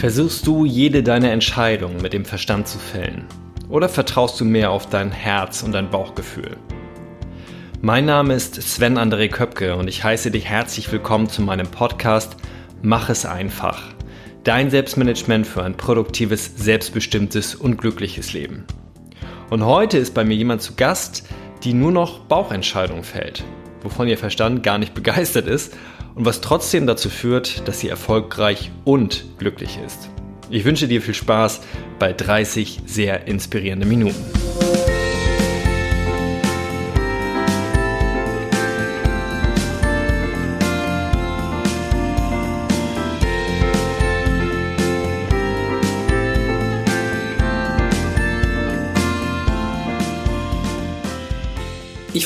Versuchst du jede deiner Entscheidungen mit dem Verstand zu fällen? Oder vertraust du mehr auf dein Herz und dein Bauchgefühl? Mein Name ist Sven André Köpke und ich heiße dich herzlich willkommen zu meinem Podcast Mach es einfach. Dein Selbstmanagement für ein produktives, selbstbestimmtes und glückliches Leben. Und heute ist bei mir jemand zu Gast, die nur noch Bauchentscheidungen fällt, wovon ihr Verstand gar nicht begeistert ist und was trotzdem dazu führt, dass sie erfolgreich und glücklich ist. Ich wünsche dir viel Spaß bei 30 sehr inspirierenden Minuten.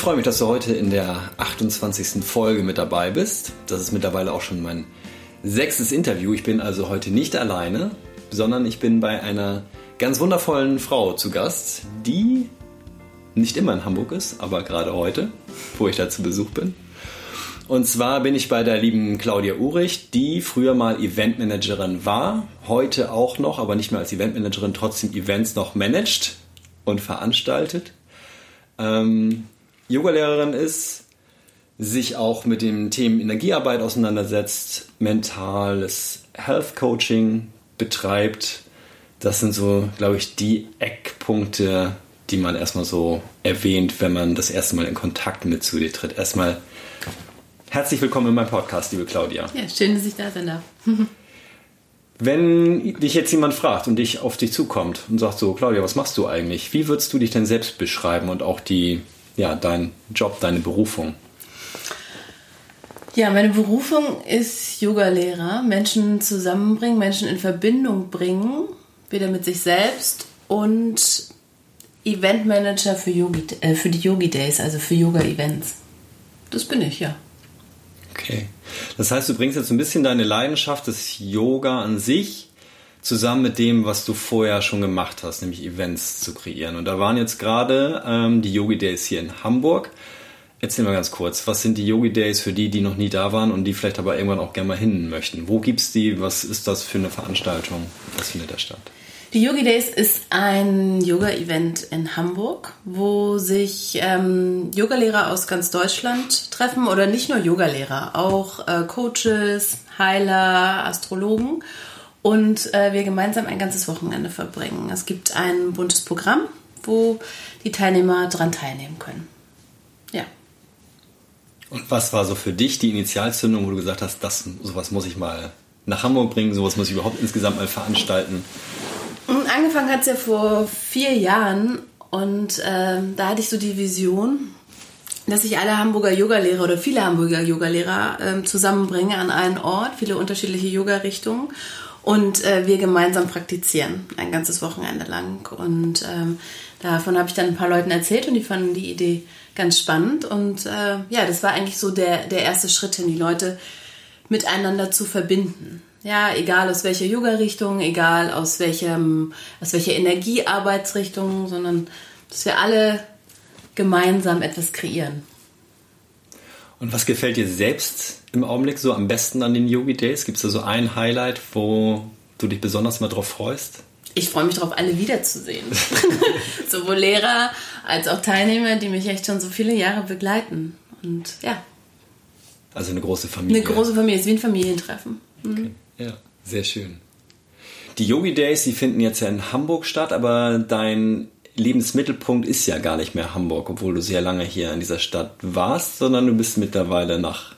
Freue mich, dass du heute in der 28. Folge mit dabei bist. Das ist mittlerweile auch schon mein sechstes Interview. Ich bin also heute nicht alleine, sondern ich bin bei einer ganz wundervollen Frau zu Gast, die nicht immer in Hamburg ist, aber gerade heute, wo ich da zu Besuch bin. Und zwar bin ich bei der lieben Claudia Urich, die früher mal Eventmanagerin war, heute auch noch, aber nicht mehr als Eventmanagerin, trotzdem Events noch managt und veranstaltet. Ähm, Yogalehrerin ist, sich auch mit den Themen Energiearbeit auseinandersetzt, mentales Health Coaching betreibt. Das sind so, glaube ich, die Eckpunkte, die man erstmal so erwähnt, wenn man das erste Mal in Kontakt mit zu dir tritt. Erstmal herzlich willkommen in meinem Podcast, liebe Claudia. Ja, schön, dass ich da sein darf. Wenn dich jetzt jemand fragt und dich auf dich zukommt und sagt so, Claudia, was machst du eigentlich? Wie würdest du dich denn selbst beschreiben und auch die ja, dein Job, deine Berufung? Ja, meine Berufung ist Yogalehrer. Menschen zusammenbringen, Menschen in Verbindung bringen, wieder mit sich selbst und Eventmanager für, Yogi, äh, für die Yogi Days, also für Yoga-Events. Das bin ich, ja. Okay. Das heißt, du bringst jetzt ein bisschen deine Leidenschaft des Yoga an sich zusammen mit dem, was du vorher schon gemacht hast, nämlich Events zu kreieren. Und da waren jetzt gerade ähm, die Yogi Days hier in Hamburg. Erzähl mal ganz kurz, was sind die Yogi Days für die, die noch nie da waren und die vielleicht aber irgendwann auch gerne mal hin möchten? Wo gibt es die? Was ist das für eine Veranstaltung? Was findet da statt? Die Yogi Days ist ein Yoga-Event in Hamburg, wo sich ähm, Yogalehrer aus ganz Deutschland treffen oder nicht nur Yogalehrer, auch äh, Coaches, Heiler, Astrologen und äh, wir gemeinsam ein ganzes Wochenende verbringen. Es gibt ein buntes Programm, wo die Teilnehmer daran teilnehmen können. Ja. Und was war so für dich die Initialzündung, wo du gesagt hast, das, sowas muss ich mal nach Hamburg bringen, sowas muss ich überhaupt insgesamt mal veranstalten? Angefangen hat es ja vor vier Jahren und äh, da hatte ich so die Vision, dass ich alle Hamburger Yogalehrer oder viele Hamburger Yogalehrer äh, zusammenbringe an einen Ort, viele unterschiedliche Yoga-Richtungen und äh, wir gemeinsam praktizieren, ein ganzes Wochenende lang. Und ähm, davon habe ich dann ein paar Leuten erzählt und die fanden die Idee ganz spannend. Und äh, ja, das war eigentlich so der, der erste Schritt hin, die Leute miteinander zu verbinden. Ja, egal aus welcher Yoga-Richtung, egal aus welchem, aus welcher Energiearbeitsrichtung, sondern dass wir alle gemeinsam etwas kreieren. Und was gefällt dir selbst im Augenblick so am besten an den Yogi Days? Gibt es da so ein Highlight, wo du dich besonders mal drauf freust? Ich freue mich darauf, alle wiederzusehen. Sowohl Lehrer als auch Teilnehmer, die mich echt schon so viele Jahre begleiten. Und ja. Also eine große Familie. Eine große Familie, ist wie ein Familientreffen. Mhm. Okay. Ja, sehr schön. Die Yogi Days, die finden jetzt ja in Hamburg statt, aber dein Lebensmittelpunkt ist ja gar nicht mehr Hamburg, obwohl du sehr lange hier in dieser Stadt warst, sondern du bist mittlerweile nach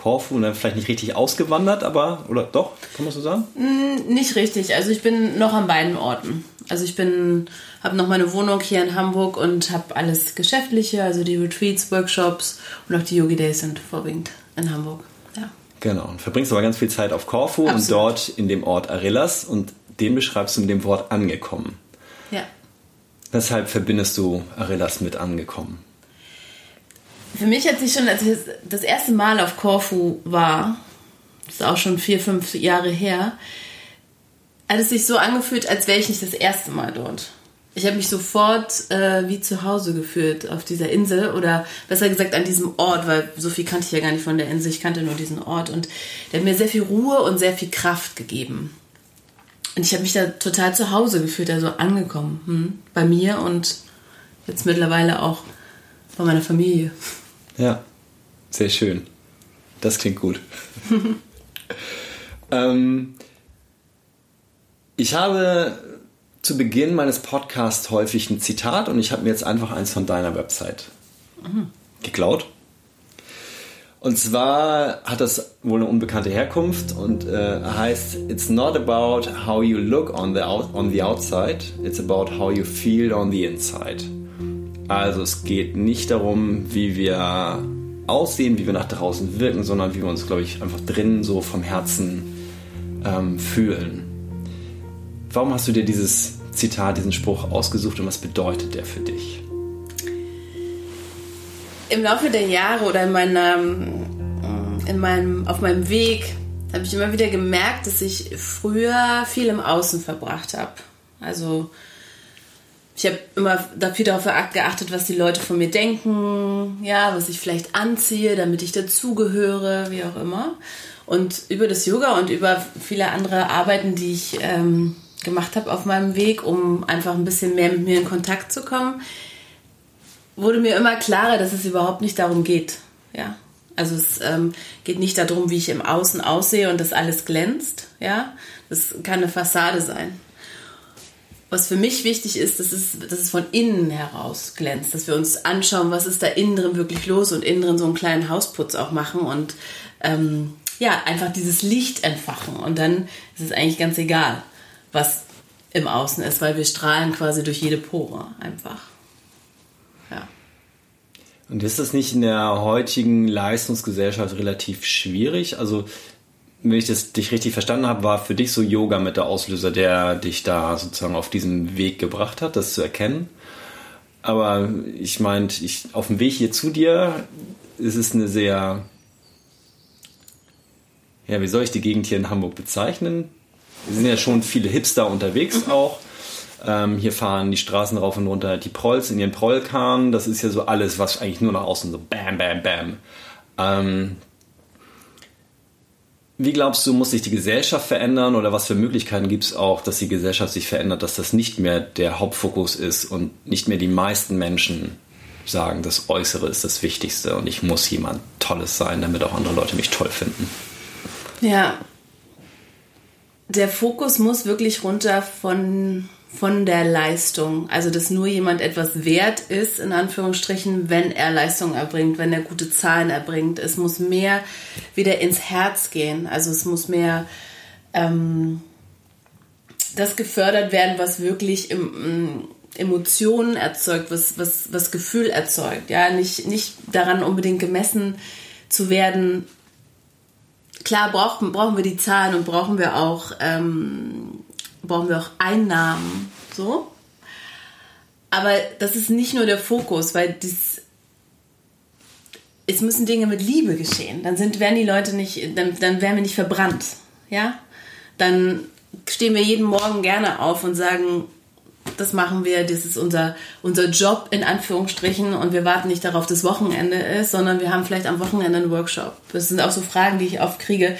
Korfu und dann vielleicht nicht richtig ausgewandert, aber oder doch, kann man so sagen? Mm, nicht richtig. Also ich bin noch an beiden Orten. Also ich bin, habe noch meine Wohnung hier in Hamburg und habe alles Geschäftliche, also die Retreats, Workshops und auch die Yogi Days sind vorwiegend in Hamburg. Ja. Genau. Und verbringst aber ganz viel Zeit auf Korfu Absolut. und dort in dem Ort Arillas und den beschreibst du mit dem Wort angekommen. Ja. Weshalb verbindest du Arillas mit angekommen? Für mich hat sich schon, als ich das erste Mal auf Korfu war, das ist auch schon vier, fünf Jahre her, hat es sich so angefühlt, als wäre ich nicht das erste Mal dort. Ich habe mich sofort äh, wie zu Hause gefühlt auf dieser Insel oder besser gesagt an diesem Ort, weil so viel kannte ich ja gar nicht von der Insel, ich kannte nur diesen Ort und der hat mir sehr viel Ruhe und sehr viel Kraft gegeben. und ich habe mich da total zu Hause gefühlt, also angekommen. Hm? Bei mir und jetzt mittlerweile auch bei meiner Familie. Ja, sehr schön. Das klingt gut. ähm, ich habe zu Beginn meines Podcasts häufig ein Zitat und ich habe mir jetzt einfach eins von deiner Website mhm. geklaut. Und zwar hat das wohl eine unbekannte Herkunft und äh, heißt It's not about how you look on the, out, on the outside, it's about how you feel on the inside. Also es geht nicht darum, wie wir aussehen, wie wir nach draußen wirken, sondern wie wir uns, glaube ich, einfach drinnen so vom Herzen ähm, fühlen. Warum hast du dir dieses Zitat, diesen Spruch ausgesucht und was bedeutet der für dich? im Laufe der Jahre oder in meiner, in meinem, auf meinem Weg habe ich immer wieder gemerkt, dass ich früher viel im Außen verbracht habe. Also ich habe immer viel darauf geachtet, was die Leute von mir denken, ja, was ich vielleicht anziehe, damit ich dazugehöre, wie auch immer. Und über das Yoga und über viele andere Arbeiten, die ich ähm, gemacht habe auf meinem Weg, um einfach ein bisschen mehr mit mir in Kontakt zu kommen, wurde mir immer klarer, dass es überhaupt nicht darum geht. Ja. Also es ähm, geht nicht darum, wie ich im Außen aussehe und das alles glänzt. Ja. Das kann eine Fassade sein. Was für mich wichtig ist, dass es, dass es von innen heraus glänzt, dass wir uns anschauen, was ist da innen drin wirklich los und innen drin so einen kleinen Hausputz auch machen und ähm, ja, einfach dieses Licht entfachen. Und dann ist es eigentlich ganz egal, was im Außen ist, weil wir strahlen quasi durch jede Pore einfach. Und ist das nicht in der heutigen Leistungsgesellschaft relativ schwierig? Also, wenn ich das dich richtig verstanden habe, war für dich so Yoga mit der Auslöser, der dich da sozusagen auf diesen Weg gebracht hat, das zu erkennen. Aber ich meinte, ich, auf dem Weg hier zu dir ist es eine sehr, ja, wie soll ich die Gegend hier in Hamburg bezeichnen? Es sind ja schon viele Hipster unterwegs mhm. auch. Ähm, hier fahren die Straßen rauf und runter die Prolls in ihren Prollkahn. Das ist ja so alles, was eigentlich nur nach außen so bam, bam, bam. Ähm, wie glaubst du, muss sich die Gesellschaft verändern oder was für Möglichkeiten gibt es auch, dass die Gesellschaft sich verändert, dass das nicht mehr der Hauptfokus ist und nicht mehr die meisten Menschen sagen, das Äußere ist das Wichtigste und ich muss jemand Tolles sein, damit auch andere Leute mich toll finden? Ja, der Fokus muss wirklich runter von von der Leistung. Also, dass nur jemand etwas wert ist, in Anführungsstrichen, wenn er Leistung erbringt, wenn er gute Zahlen erbringt. Es muss mehr wieder ins Herz gehen. Also, es muss mehr ähm, das gefördert werden, was wirklich im, Emotionen erzeugt, was, was, was Gefühl erzeugt. Ja, nicht, nicht daran unbedingt gemessen zu werden. Klar brauchen, brauchen wir die Zahlen und brauchen wir auch ähm, brauchen wir auch Einnahmen. So. Aber das ist nicht nur der Fokus, weil das, es müssen Dinge mit Liebe geschehen. Dann sind, werden die Leute nicht, dann, dann werden wir nicht verbrannt. Ja? Dann stehen wir jeden Morgen gerne auf und sagen, das machen wir, das ist unser, unser Job in Anführungsstrichen und wir warten nicht darauf, dass Wochenende ist, sondern wir haben vielleicht am Wochenende einen Workshop. Das sind auch so Fragen, die ich oft kriege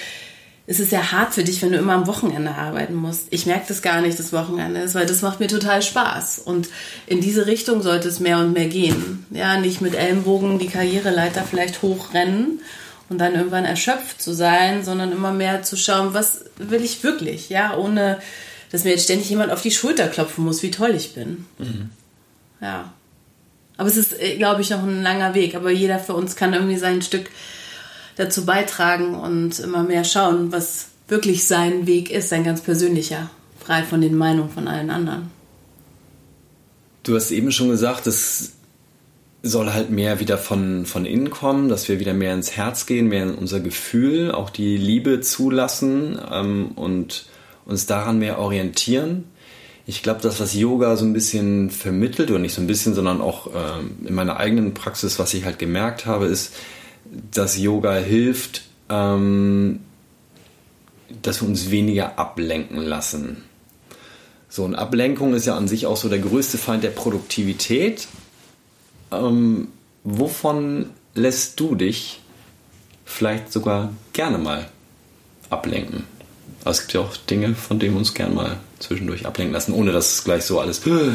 es ist ja hart für dich, wenn du immer am Wochenende arbeiten musst. Ich merke das gar nicht, das Wochenende ist, weil das macht mir total Spaß. Und in diese Richtung sollte es mehr und mehr gehen. Ja, nicht mit Ellenbogen die Karriereleiter vielleicht hochrennen und dann irgendwann erschöpft zu sein, sondern immer mehr zu schauen, was will ich wirklich, ja, ohne dass mir jetzt ständig jemand auf die Schulter klopfen muss, wie toll ich bin. Mhm. Ja. Aber es ist, äh, glaube ich, noch ein langer Weg. Aber jeder für uns kann irgendwie sein Stück dazu beitragen und immer mehr schauen, was wirklich sein Weg ist, sein ganz persönlicher, frei von den Meinungen von allen anderen. Du hast eben schon gesagt, es soll halt mehr wieder von, von innen kommen, dass wir wieder mehr ins Herz gehen, mehr in unser Gefühl, auch die Liebe zulassen ähm, und uns daran mehr orientieren. Ich glaube, das, was Yoga so ein bisschen vermittelt, oder nicht so ein bisschen, sondern auch ähm, in meiner eigenen Praxis, was ich halt gemerkt habe, ist, dass Yoga hilft, ähm, dass wir uns weniger ablenken lassen. So, und Ablenkung ist ja an sich auch so der größte Feind der Produktivität. Ähm, wovon lässt du dich vielleicht sogar gerne mal ablenken? Aber es gibt ja auch Dinge, von denen wir uns gern mal zwischendurch ablenken lassen, ohne dass es gleich so alles, äh,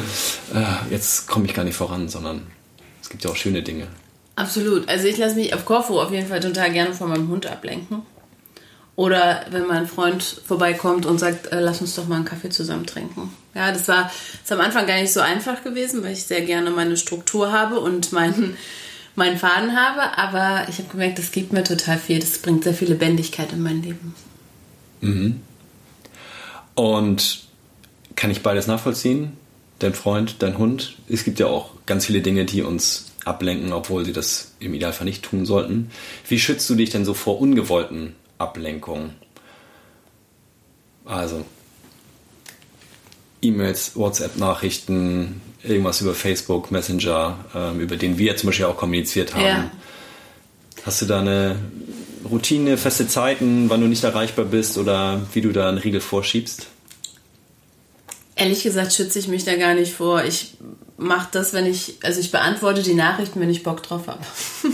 jetzt komme ich gar nicht voran, sondern es gibt ja auch schöne Dinge. Absolut. Also ich lasse mich auf Korfu auf jeden Fall total gerne von meinem Hund ablenken. Oder wenn mein Freund vorbeikommt und sagt, äh, lass uns doch mal einen Kaffee zusammen trinken. Ja, das war ist am Anfang gar nicht so einfach gewesen, weil ich sehr gerne meine Struktur habe und meinen, meinen Faden habe. Aber ich habe gemerkt, das gibt mir total viel. Das bringt sehr viel Lebendigkeit in mein Leben. Mhm. Und kann ich beides nachvollziehen? Dein Freund, dein Hund? Es gibt ja auch ganz viele Dinge, die uns ablenken, obwohl sie das im Idealfall nicht tun sollten. Wie schützt du dich denn so vor ungewollten Ablenkungen? Also E-Mails, WhatsApp-Nachrichten, irgendwas über Facebook, Messenger, ähm, über den wir zum Beispiel auch kommuniziert haben. Ja. Hast du da eine Routine, feste Zeiten, wann du nicht erreichbar bist oder wie du da einen Riegel vorschiebst? Ehrlich gesagt schütze ich mich da gar nicht vor. Ich mache das, wenn ich, also ich beantworte die Nachrichten, wenn ich Bock drauf habe.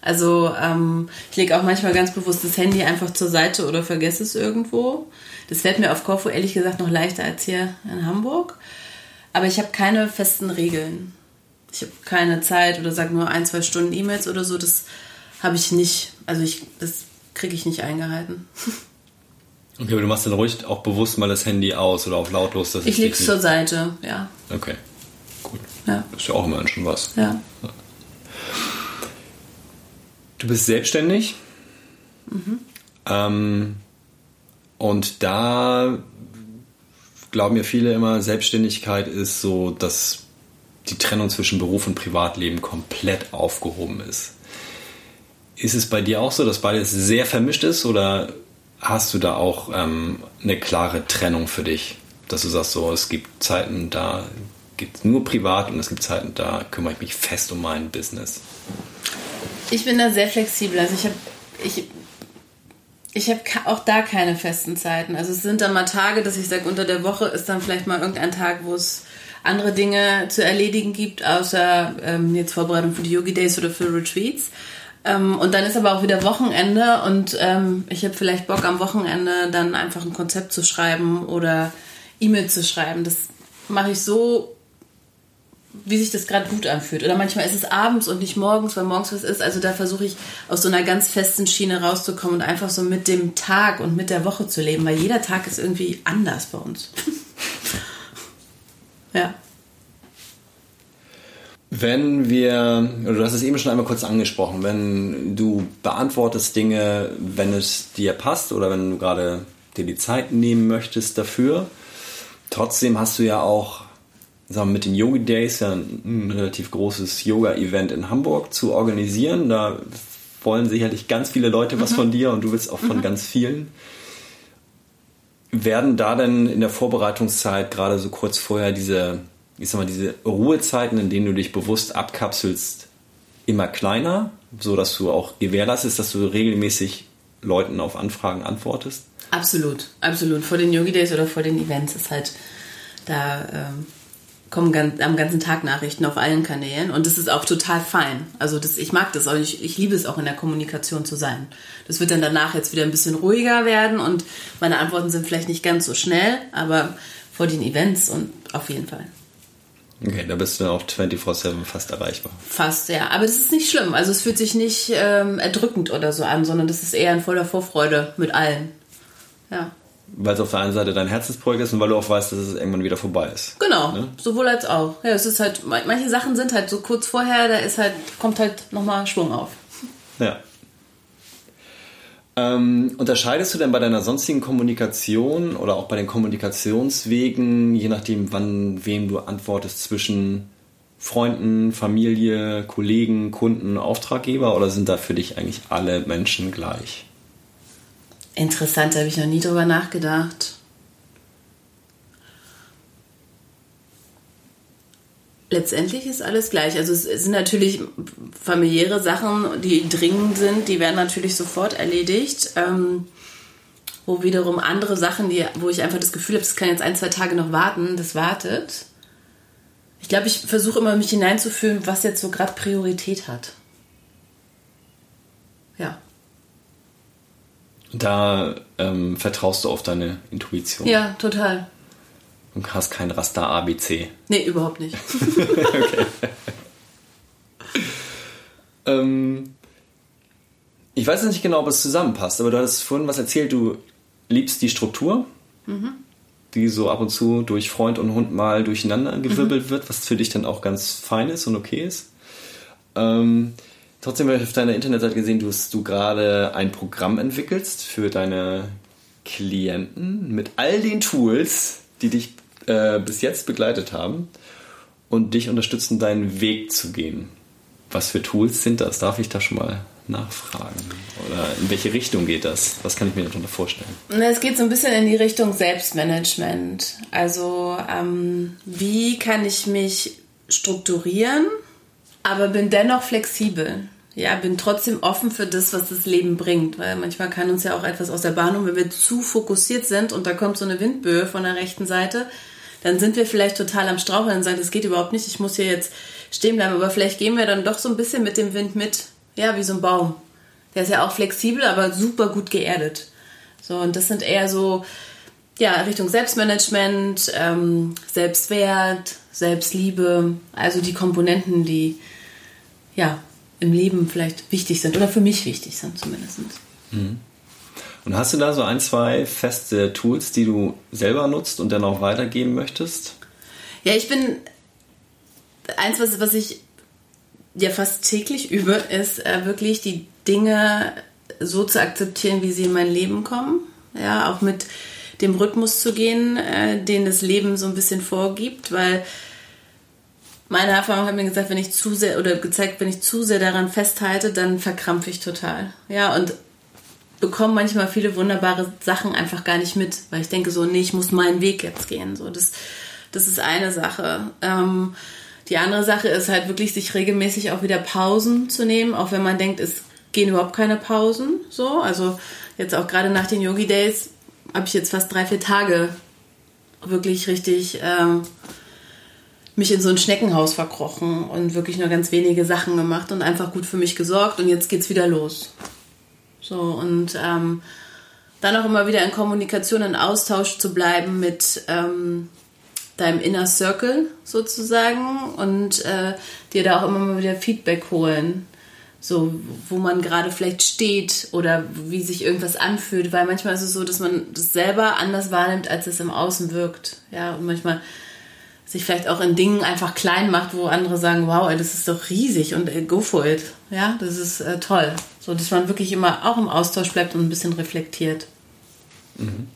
also ähm, ich lege auch manchmal ganz bewusst das Handy einfach zur Seite oder vergesse es irgendwo. Das fällt mir auf Korfu ehrlich gesagt noch leichter als hier in Hamburg. Aber ich habe keine festen Regeln. Ich habe keine Zeit oder sage nur ein, zwei Stunden E-Mails oder so. Das habe ich nicht. Also ich, das kriege ich nicht eingehalten. Okay, aber du machst dann ruhig auch bewusst mal das Handy aus oder auf lautlos. Dass ich lege es zur Seite, ja. Okay. Ja. Das ist ja auch immer schon was. Ja. Du bist selbstständig. Mhm. Ähm, und da glauben ja viele immer, Selbstständigkeit ist so, dass die Trennung zwischen Beruf und Privatleben komplett aufgehoben ist. Ist es bei dir auch so, dass beides sehr vermischt ist oder hast du da auch ähm, eine klare Trennung für dich? Dass du sagst, so, es gibt Zeiten, da gibt es nur privat und es gibt Zeiten, da kümmere ich mich fest um mein Business. Ich bin da sehr flexibel. Also ich habe ich, ich habe auch da keine festen Zeiten. Also es sind dann mal Tage, dass ich sage, unter der Woche ist dann vielleicht mal irgendein Tag, wo es andere Dinge zu erledigen gibt, außer ähm, jetzt Vorbereitung für die Yogi Days oder für Retreats. Ähm, und dann ist aber auch wieder Wochenende und ähm, ich habe vielleicht Bock am Wochenende dann einfach ein Konzept zu schreiben oder E-Mail zu schreiben. Das mache ich so, wie sich das gerade gut anfühlt. Oder manchmal ist es abends und nicht morgens, weil morgens was ist. Also da versuche ich aus so einer ganz festen Schiene rauszukommen und einfach so mit dem Tag und mit der Woche zu leben, weil jeder Tag ist irgendwie anders bei uns. ja. Wenn wir, du hast es eben schon einmal kurz angesprochen, wenn du beantwortest Dinge, wenn es dir passt oder wenn du gerade dir die Zeit nehmen möchtest dafür, trotzdem hast du ja auch sagen wir, mit den Yogi Days ja ein, relativ großes Yoga-Event in Hamburg zu organisieren. Da wollen sicherlich ganz viele Leute was mhm. von dir und du willst auch von mhm. ganz vielen. Werden da denn in der Vorbereitungszeit gerade so kurz vorher diese ich sag mal, diese Ruhezeiten, in denen du dich bewusst abkapselst, immer kleiner, so dass du auch gewährleistest, dass du regelmäßig Leuten auf Anfragen antwortest? Absolut, absolut. Vor den Yogi Days oder vor den Events ist halt, da ähm, kommen ganz, am ganzen Tag Nachrichten auf allen Kanälen und das ist auch total fein. Also das, ich mag das auch, ich, ich liebe es auch in der Kommunikation zu sein. Das wird dann danach jetzt wieder ein bisschen ruhiger werden und meine Antworten sind vielleicht nicht ganz so schnell, aber vor den Events und auf jeden Fall. Okay, da bist du auch 24-7 fast erreichbar. Fast, ja. Aber das ist nicht schlimm. Also es fühlt sich nicht ähm, erdrückend oder so an, sondern das ist eher ein voller Vorfreude mit allen. Ja. Weil es auf der einen Seite dein Herzensprojekt ist und weil du auch weißt, dass es irgendwann wieder vorbei ist. Genau, ne? sowohl als auch. Ja, es ist halt, manche Sachen sind halt so kurz vorher, da ist halt, kommt halt nochmal Schwung auf. Ja. Ähm, unterscheidest du denn bei deiner sonstigen Kommunikation oder auch bei den Kommunikationswegen, je nachdem, wann wem du antwortest, zwischen Freunden, Familie, Kollegen, Kunden, Auftraggeber oder sind da für dich eigentlich alle Menschen gleich? Interessant, da habe ich noch nie drüber nachgedacht. Letztendlich ist alles gleich. Also es sind natürlich familiäre Sachen, die dringend sind, die werden natürlich sofort erledigt. Ähm, wo wiederum andere Sachen, die, wo ich einfach das Gefühl habe, das kann jetzt ein, zwei Tage noch warten, das wartet. Ich glaube, ich versuche immer, mich hineinzufühlen, was jetzt so gerade Priorität hat. Ja. Da ähm, vertraust du auf deine Intuition. Ja, total. Und hast kein Raster ABC. Nee, überhaupt nicht. okay. ähm, ich weiß nicht genau, ob es zusammenpasst, aber du hast vorhin was erzählt, du liebst die Struktur, mhm. die so ab und zu durch Freund und Hund mal durcheinander gewirbelt mhm. wird, was für dich dann auch ganz fein ist und okay ist. Ähm, trotzdem habe ich auf deiner Internetseite gesehen, dass du gerade ein Programm entwickelst für deine Klienten mit all den Tools, die dich äh, bis jetzt begleitet haben und dich unterstützen, deinen Weg zu gehen. Was für Tools sind das? Darf ich da schon mal nachfragen? Oder in welche Richtung geht das? Was kann ich mir darunter vorstellen? Es geht so ein bisschen in die Richtung Selbstmanagement. Also ähm, wie kann ich mich strukturieren, aber bin dennoch flexibel. Ja, bin trotzdem offen für das, was das Leben bringt, weil manchmal kann uns ja auch etwas aus der Bahn wenn wir zu fokussiert sind und da kommt so eine Windböe von der rechten Seite, dann sind wir vielleicht total am Straucheln und sagen, das geht überhaupt nicht, ich muss hier jetzt stehen bleiben, aber vielleicht gehen wir dann doch so ein bisschen mit dem Wind mit ja, wie so ein Baum. Der ist ja auch flexibel, aber super gut geerdet. So, und das sind eher so, ja, Richtung Selbstmanagement, ähm, Selbstwert, Selbstliebe, also die Komponenten, die, ja, im Leben vielleicht wichtig sind oder für mich wichtig sind zumindest. Mhm. Und hast du da so ein, zwei feste Tools, die du selber nutzt und dann auch weitergeben möchtest? Ja, ich bin eins, was, was ich ja fast täglich übe, ist äh, wirklich die Dinge so zu akzeptieren, wie sie in mein Leben kommen. Ja, auch mit dem Rhythmus zu gehen, äh, den das Leben so ein bisschen vorgibt, weil meine Erfahrung hat mir gesagt, wenn ich zu sehr oder gezeigt, wenn ich zu sehr daran festhalte, dann verkrampfe ich total. Ja, und bekomme manchmal viele wunderbare Sachen einfach gar nicht mit, weil ich denke so, nee, ich muss meinen Weg jetzt gehen. So, das, das ist eine Sache. Ähm, die andere Sache ist halt wirklich, sich regelmäßig auch wieder Pausen zu nehmen, auch wenn man denkt, es gehen überhaupt keine Pausen. So, also jetzt auch gerade nach den Yogi Days habe ich jetzt fast drei, vier Tage wirklich richtig ähm, mich in so ein Schneckenhaus verkrochen und wirklich nur ganz wenige Sachen gemacht und einfach gut für mich gesorgt und jetzt geht's wieder los. So und ähm, dann auch immer wieder in Kommunikation, in Austausch zu bleiben mit ähm, deinem Inner Circle sozusagen und äh, dir da auch immer mal wieder Feedback holen. So, wo man gerade vielleicht steht oder wie sich irgendwas anfühlt, weil manchmal ist es so, dass man das selber anders wahrnimmt, als es im Außen wirkt. Ja, und manchmal sich vielleicht auch in Dingen einfach klein macht, wo andere sagen, wow, ey, das ist doch riesig und ey, go for it. Ja, das ist äh, toll. So, dass man wirklich immer auch im Austausch bleibt und ein bisschen reflektiert. Mhm.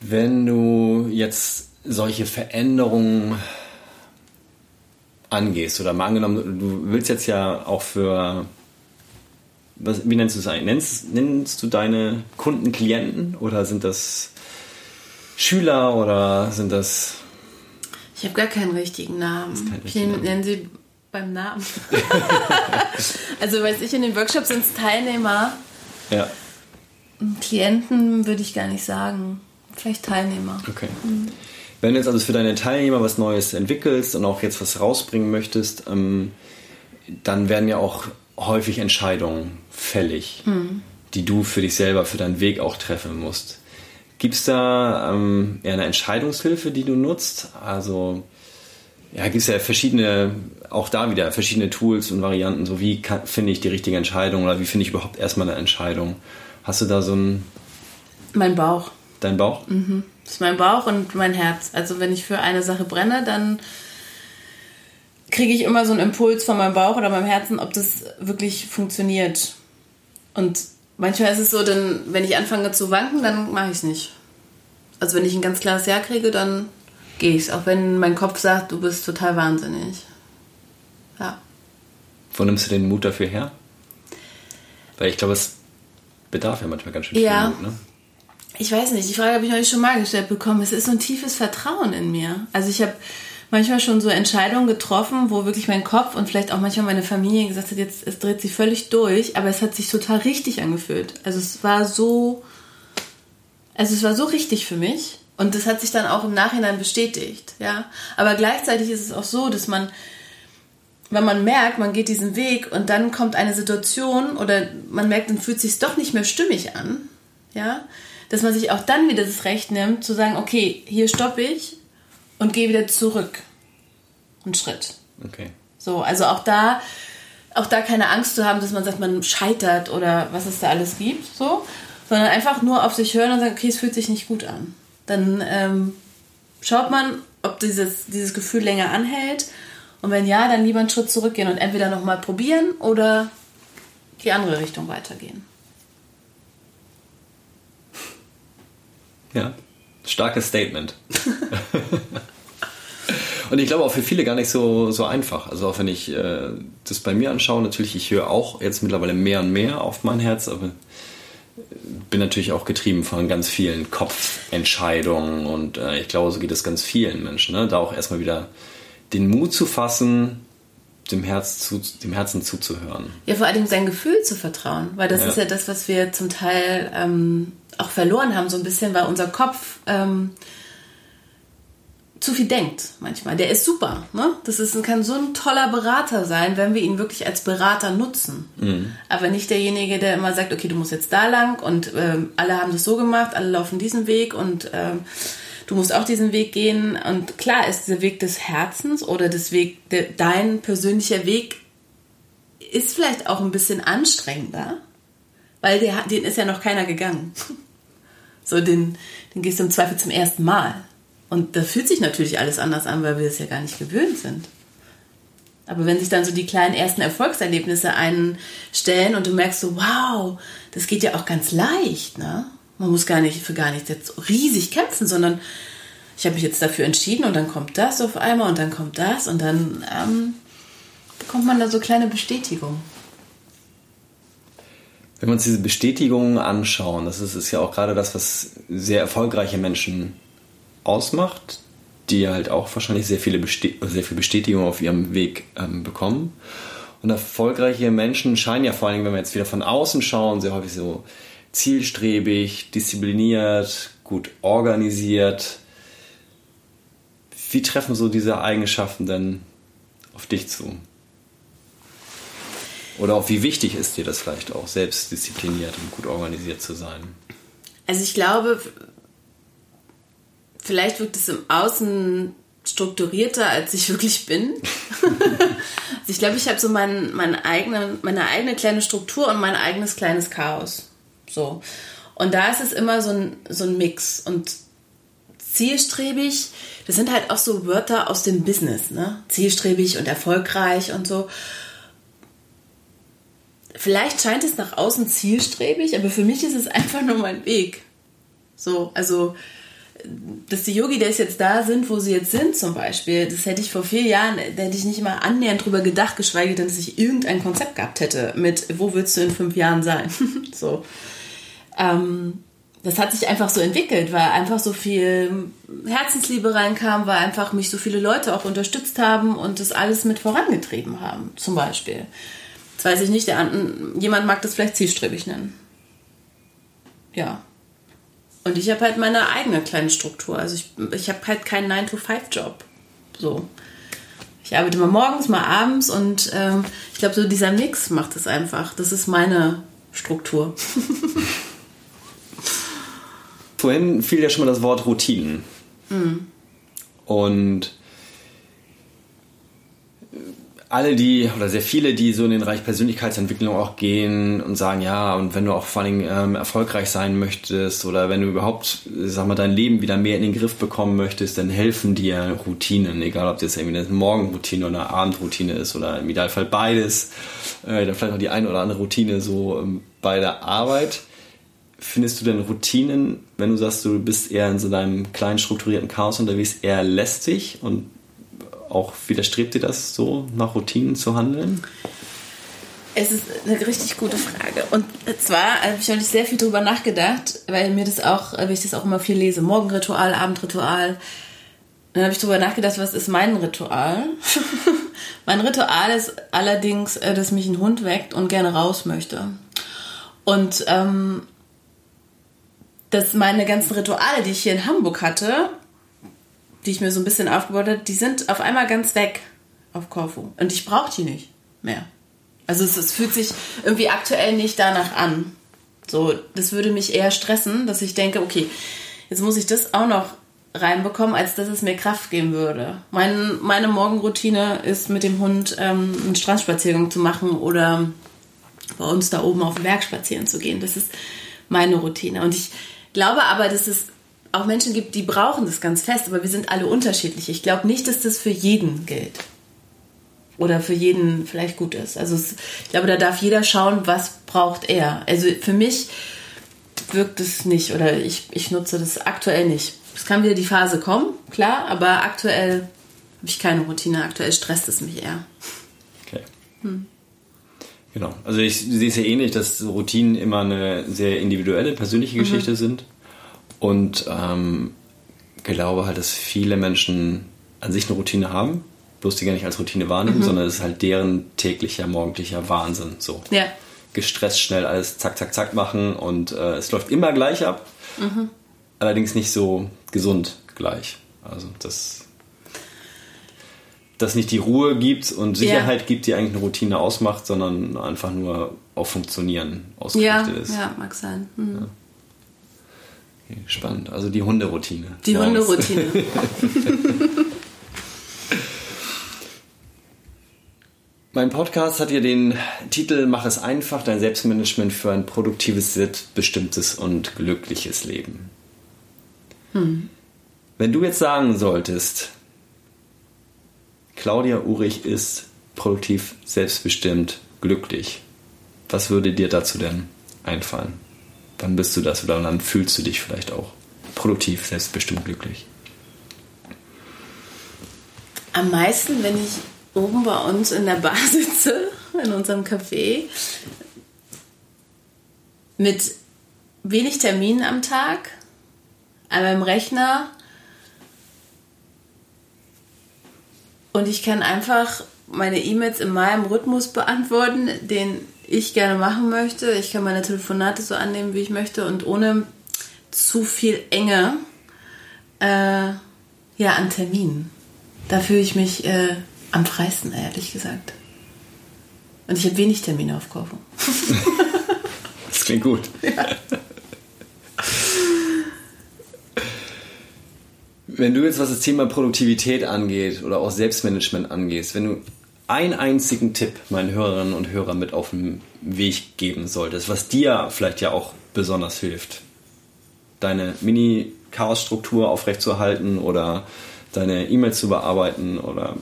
Wenn du jetzt solche Veränderungen angehst oder mal angenommen, du willst jetzt ja auch für was, wie nennst du es eigentlich? Nennst, nennst du deine Kunden Klienten oder sind das Schüler oder sind das. Ich habe gar keinen richtigen Namen. Ich nenne sie beim Namen. also, weiß ich, in den Workshops sind es Teilnehmer. Ja. Klienten würde ich gar nicht sagen. Vielleicht Teilnehmer. Okay. Mhm. Wenn du jetzt also für deine Teilnehmer was Neues entwickelst und auch jetzt was rausbringen möchtest, ähm, dann werden ja auch häufig Entscheidungen fällig, mhm. die du für dich selber, für deinen Weg auch treffen musst. Gibt es da ähm, ja, eine Entscheidungshilfe, die du nutzt? Also ja, gibt es ja verschiedene, auch da wieder verschiedene Tools und Varianten, so wie finde ich die richtige Entscheidung oder wie finde ich überhaupt erstmal eine Entscheidung? Hast du da so ein... Mein Bauch. Dein Bauch? Mhm. Das ist mein Bauch und mein Herz. Also wenn ich für eine Sache brenne, dann kriege ich immer so einen Impuls von meinem Bauch oder meinem Herzen, ob das wirklich funktioniert. Und manchmal ist es so, denn wenn ich anfange zu wanken, dann mache ich es nicht. Also wenn ich ein ganz klares Ja kriege, dann gehe ich es. Auch wenn mein Kopf sagt, du bist total wahnsinnig. Ja. Wo nimmst du den Mut dafür her? Weil ich glaube, es bedarf ja manchmal ganz schön viel ja. Mut, ne? ich weiß nicht, die Frage habe ich euch schon mal gestellt bekommen. Es ist so ein tiefes Vertrauen in mir. Also ich habe manchmal schon so Entscheidungen getroffen, wo wirklich mein Kopf und vielleicht auch manchmal meine Familie gesagt hat, jetzt es dreht sich völlig durch, aber es hat sich total richtig angefühlt. Also es war so, also es war so richtig für mich und das hat sich dann auch im Nachhinein bestätigt, ja. Aber gleichzeitig ist es auch so, dass man wenn man merkt, man geht diesen Weg und dann kommt eine Situation oder man merkt, dann fühlt sich doch nicht mehr stimmig an, ja, dass man sich auch dann wieder das Recht nimmt, zu sagen, okay, hier stoppe ich und gehe wieder zurück. Einen Schritt. Okay. So, also auch da, auch da keine Angst zu haben, dass man sagt, man scheitert oder was es da alles gibt, so, sondern einfach nur auf sich hören und sagen, okay, es fühlt sich nicht gut an. Dann ähm, schaut man, ob dieses, dieses Gefühl länger anhält und wenn ja, dann lieber einen Schritt zurückgehen und entweder nochmal probieren oder die andere Richtung weitergehen. Ja, starkes Statement. Und ich glaube auch für viele gar nicht so, so einfach. Also auch wenn ich äh, das bei mir anschaue, natürlich, ich höre auch jetzt mittlerweile mehr und mehr auf mein Herz, aber bin natürlich auch getrieben von ganz vielen Kopfentscheidungen und äh, ich glaube, so geht es ganz vielen Menschen. Ne? Da auch erstmal wieder den Mut zu fassen, dem, Herz zu, dem Herzen zuzuhören. Ja, vor allem sein Gefühl zu vertrauen, weil das ja. ist ja das, was wir zum Teil ähm, auch verloren haben, so ein bisschen, weil unser Kopf ähm, zu viel denkt manchmal. Der ist super. Ne? Das ist, kann so ein toller Berater sein, wenn wir ihn wirklich als Berater nutzen. Mhm. Aber nicht derjenige, der immer sagt, okay, du musst jetzt da lang und ähm, alle haben das so gemacht, alle laufen diesen Weg und ähm, du musst auch diesen Weg gehen. Und klar ist der Weg des Herzens oder des Weg, de, dein persönlicher Weg ist vielleicht auch ein bisschen anstrengender, weil der, den ist ja noch keiner gegangen. So, den, den gehst du im Zweifel zum ersten Mal. Und da fühlt sich natürlich alles anders an, weil wir es ja gar nicht gewöhnt sind. Aber wenn sich dann so die kleinen ersten Erfolgserlebnisse einstellen und du merkst so, wow, das geht ja auch ganz leicht, ne? Man muss gar nicht für gar nichts jetzt riesig kämpfen, sondern ich habe mich jetzt dafür entschieden und dann kommt das auf einmal und dann kommt das und dann ähm, bekommt man da so kleine Bestätigungen. Wenn wir uns diese Bestätigungen anschauen, das ist, ist ja auch gerade das, was sehr erfolgreiche Menschen ausmacht, die halt auch wahrscheinlich sehr viele sehr viel Bestätigung auf ihrem Weg ähm, bekommen. Und erfolgreiche Menschen scheinen ja vor allem, wenn wir jetzt wieder von außen schauen, sehr häufig so zielstrebig, diszipliniert, gut organisiert. Wie treffen so diese Eigenschaften denn auf dich zu? Oder auch wie wichtig ist dir das vielleicht auch, selbst diszipliniert und gut organisiert zu sein? Also ich glaube, vielleicht wirkt es im Außen strukturierter, als ich wirklich bin. also ich glaube, ich habe so mein, mein eigene, meine eigene kleine Struktur und mein eigenes kleines Chaos. So. Und da ist es immer so ein, so ein Mix. Und zielstrebig, das sind halt auch so Wörter aus dem Business, ne? Zielstrebig und erfolgreich und so. Vielleicht scheint es nach außen zielstrebig, aber für mich ist es einfach nur mein Weg. So, also dass die Yogi-Days jetzt da sind, wo sie jetzt sind zum Beispiel, das hätte ich vor vier Jahren, da hätte ich nicht mal annähernd drüber gedacht, geschweige denn, dass ich irgendein Konzept gehabt hätte mit, wo willst du in fünf Jahren sein? so. Ähm, das hat sich einfach so entwickelt, weil einfach so viel Herzensliebe reinkam, weil einfach mich so viele Leute auch unterstützt haben und das alles mit vorangetrieben haben, zum Beispiel. Jetzt weiß ich nicht, der, jemand mag das vielleicht zielstrebig nennen. Ja. Und ich habe halt meine eigene kleine Struktur. Also ich, ich habe halt keinen 9-to-5-Job. So. Ich arbeite mal morgens, mal abends und ähm, ich glaube, so dieser Mix macht es einfach. Das ist meine Struktur. Vorhin fiel ja schon mal das Wort Routinen. Mhm. Und alle die oder sehr viele, die so in den Bereich Persönlichkeitsentwicklung auch gehen und sagen, ja, und wenn du auch vor allem ähm, erfolgreich sein möchtest oder wenn du überhaupt, sag mal, dein Leben wieder mehr in den Griff bekommen möchtest, dann helfen dir Routinen, egal ob das irgendwie eine Morgenroutine oder eine Abendroutine ist oder im Idealfall beides, äh, dann vielleicht noch die eine oder andere Routine so ähm, bei der Arbeit. Findest du denn Routinen, wenn du sagst, du bist eher in so deinem kleinen strukturierten Chaos unterwegs, eher lästig und auch widerstrebt dir das so, nach Routinen zu handeln? Es ist eine richtig gute Frage. Und zwar habe ich neulich sehr viel darüber nachgedacht, weil mir das auch, weil ich das auch immer viel lese. Morgenritual, Abendritual. Dann habe ich darüber nachgedacht, was ist mein Ritual? mein Ritual ist allerdings, äh, dass mich ein Hund weckt und gerne raus möchte. Und ähm, dass meine ganzen Rituale, die ich hier in Hamburg hatte, die ich mir so ein bisschen aufgebaut habe, die sind auf einmal ganz weg auf Korfu. Und ich brauche die nicht mehr. Also es, es, fühlt sich irgendwie aktuell nicht danach an. So, das würde mich eher stressen, dass ich denke, okay, jetzt muss ich das auch noch reinbekommen, als dass es mir Kraft geben würde. Mein, meine Morgenroutine ist mit dem Hund ähm, einen Strandspaziergang zu machen oder bei uns da oben auf den Berg spazieren zu gehen. Das ist meine Routine. Und ich glaube aber, dass es auch Menschen gibt, die brauchen das ganz fest, aber wir sind alle unterschiedlich. Ich glaube nicht, dass das für jeden gilt. Oder für jeden vielleicht gut ist. Also es, ich glaube, da darf jeder schauen, was braucht er. Also für mich wirkt es nicht oder ich, ich nutze das aktuell nicht. Es kann wieder die Phase kommen, klar, aber aktuell habe ich keine Routine. Aktuell stresst es mich eher. Okay. Hm. Genau. Also ich sehe es ja ähnlich, dass Routinen immer eine sehr individuelle, persönliche mhm. Geschichte sind. Und ähm, glaube halt, dass viele Menschen an sich eine Routine haben, bloß die gar nicht als Routine wahrnehmen, mhm. sondern es ist halt deren täglicher, morgendlicher Wahnsinn. So. Ja. Gestresst schnell alles zack, zack, zack machen und äh, es läuft immer gleich ab. Mhm. Allerdings nicht so gesund gleich. Also das dass nicht die Ruhe gibt und Sicherheit ja. gibt, die eigentlich eine Routine ausmacht, sondern einfach nur auf Funktionieren ausgerichtet ja, ist. Ja, mag sein. Mhm. Ja. Spannend. Also die Hunderoutine. Die. Hunderoutine. mein Podcast hat ja den Titel Mach es einfach, dein Selbstmanagement für ein produktives, selbstbestimmtes und glückliches Leben. Hm. Wenn du jetzt sagen solltest, Claudia Urich ist produktiv, selbstbestimmt, glücklich. Was würde dir dazu denn einfallen? Wann bist du das oder wann fühlst du dich vielleicht auch produktiv, selbstbestimmt, glücklich? Am meisten, wenn ich oben bei uns in der Bar sitze, in unserem Café, mit wenig Terminen am Tag, einmal im Rechner Und ich kann einfach meine E-Mails in meinem Rhythmus beantworten, den ich gerne machen möchte. Ich kann meine Telefonate so annehmen, wie ich möchte und ohne zu viel Enge äh, ja, an Terminen. Da fühle ich mich äh, am freisten, ehrlich gesagt. Und ich habe wenig Termine auf Korfu. das klingt gut. Ja. Wenn du jetzt, was das Thema Produktivität angeht oder auch Selbstmanagement angehst, wenn du einen einzigen Tipp meinen Hörerinnen und Hörern mit auf den Weg geben solltest, was dir vielleicht ja auch besonders hilft, deine Mini-Chaos-Struktur aufrechtzuerhalten oder deine E-Mails zu bearbeiten oder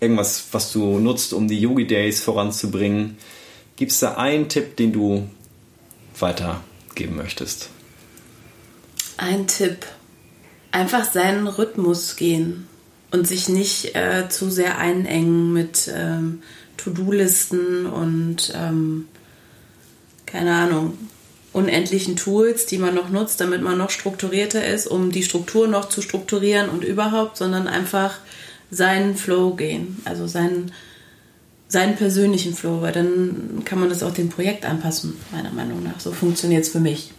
irgendwas, was du nutzt, um die Yogi Days voranzubringen, gibt es da einen Tipp, den du weitergeben möchtest? Ein Tipp. Einfach seinen Rhythmus gehen und sich nicht äh, zu sehr einengen mit ähm, To-Do-Listen und ähm, keine Ahnung, unendlichen Tools, die man noch nutzt, damit man noch strukturierter ist, um die Struktur noch zu strukturieren und überhaupt, sondern einfach seinen Flow gehen, also seinen, seinen persönlichen Flow, weil dann kann man das auch dem Projekt anpassen, meiner Meinung nach. So funktioniert es für mich.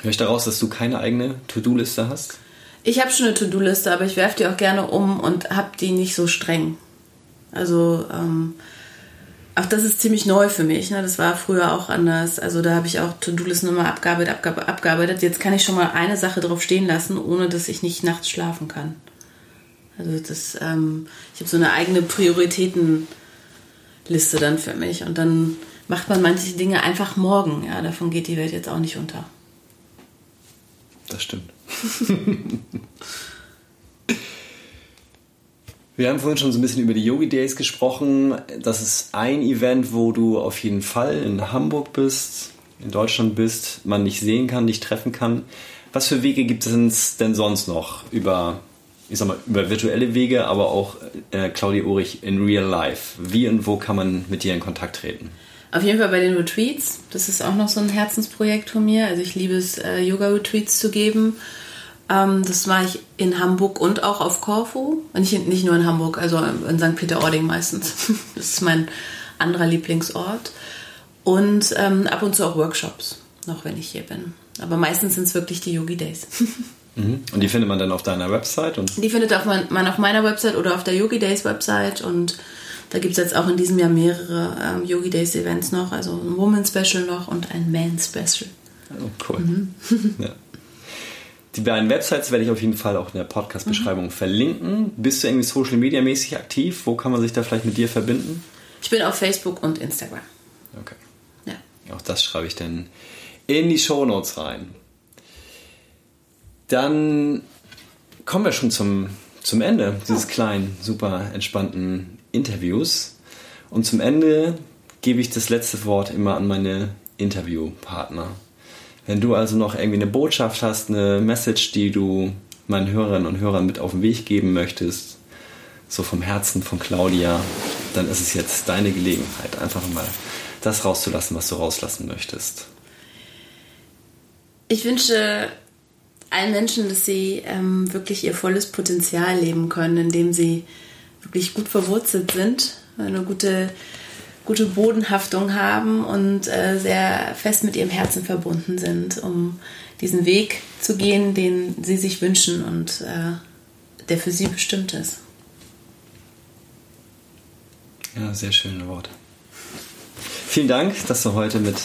Höre ich daraus, dass du keine eigene To-Do-Liste hast? Ich habe schon eine To-Do-Liste, aber ich werfe die auch gerne um und habe die nicht so streng. Also ähm, auch das ist ziemlich neu für mich. Ne? Das war früher auch anders. Also da habe ich auch To-Do-Listen immer abgearbeitet, abgearbeitet, abgearbeitet. Jetzt kann ich schon mal eine Sache drauf stehen lassen, ohne dass ich nicht nachts schlafen kann. Also das, ähm, ich habe so eine eigene Prioritätenliste dann für mich. Und dann macht man manche Dinge einfach morgen. Ja, davon geht die Welt jetzt auch nicht unter. Das stimmt. Wir haben vorhin schon so ein bisschen über die Yogi Days gesprochen. Das ist ein Event, wo du auf jeden Fall in Hamburg bist, in Deutschland bist, man dich sehen kann, dich treffen kann. Was für Wege gibt es denn sonst noch über, ich sag mal, über virtuelle Wege, aber auch äh, Claudia Ulrich in real life? Wie und wo kann man mit dir in Kontakt treten? Auf jeden Fall bei den Retreats. Das ist auch noch so ein Herzensprojekt von mir. Also ich liebe es, äh, Yoga-Retreats zu geben. Ähm, das mache ich in Hamburg und auch auf Korfu. Nicht, nicht nur in Hamburg, also in St. Peter-Ording meistens. das ist mein anderer Lieblingsort. Und ähm, ab und zu auch Workshops, noch wenn ich hier bin. Aber meistens sind es wirklich die Yogi Days. Mhm. Und die findet man dann auf deiner Website? Und die findet man auf meiner Website oder auf der Yogi Days Website und Da gibt es jetzt auch in diesem Jahr mehrere ähm, Yogi Days Events noch, also ein Woman Special noch und ein Man Special. Oh, cool. Mhm. ja. Die beiden Websites werde ich auf jeden Fall auch in der Podcast-Beschreibung mhm. verlinken. Bist du irgendwie Social Media mäßig aktiv? Wo kann man sich da vielleicht mit dir verbinden? Ich bin auf Facebook und Instagram. Okay. Ja. Auch das schreibe ich dann in die Show Notes rein. Dann kommen wir schon zum, zum Ende dieses kleinen, super entspannten Interviews. Und zum Ende gebe ich das letzte Wort immer an meine Interviewpartner. Wenn du also noch irgendwie eine Botschaft hast, eine Message, die du meinen Hörerinnen und Hörern mit auf den Weg geben möchtest, so vom Herzen von Claudia, dann ist es jetzt deine Gelegenheit, einfach mal das rauszulassen, was du rauslassen möchtest. Ich wünsche allen Menschen, dass sie ähm, wirklich ihr volles Potenzial leben können, indem sie wirklich gut verwurzelt sind, eine gute, gute Bodenhaftung haben und äh, sehr fest mit ihrem Herzen verbunden sind, um diesen Weg zu gehen, den sie sich wünschen und äh, der für sie bestimmt ist. Ja, sehr schöne Worte. Vielen Dank, dass du heute mit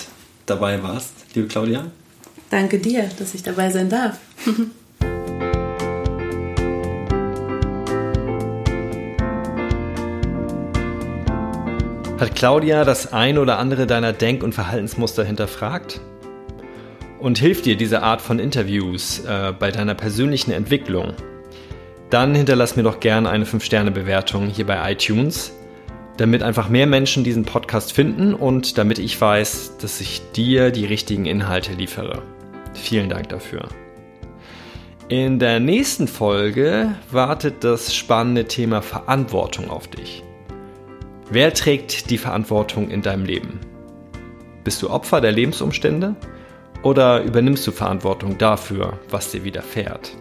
dabei warst, liebe Claudia. Danke dir, dass ich dabei sein darf. Hat Claudia das ein oder andere deiner Denk- und Verhaltensmuster hinterfragt? Und hilft dir diese Art von Interviews äh, bei deiner persönlichen Entwicklung? Dann hinterlass mir doch gerne eine 5-Sterne-Bewertung hier bei iTunes, damit einfach mehr Menschen diesen Podcast finden und damit ich weiß, dass ich dir die richtigen Inhalte liefere. Vielen Dank dafür. In der nächsten Folge wartet das spannende Thema Verantwortung auf dich. Wer trägt die Verantwortung in deinem Leben? Bist du Opfer der Lebensumstände oder übernimmst du Verantwortung dafür, was dir widerfährt?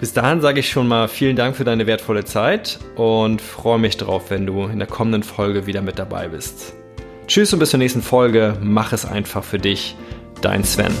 Bis dahin sage ich schon mal vielen Dank für deine wertvolle Zeit und freue mich darauf, wenn du in der kommenden Folge wieder mit dabei bist. Tschüss und bis zur nächsten Folge. Mach es einfach für dich. Dein Sven.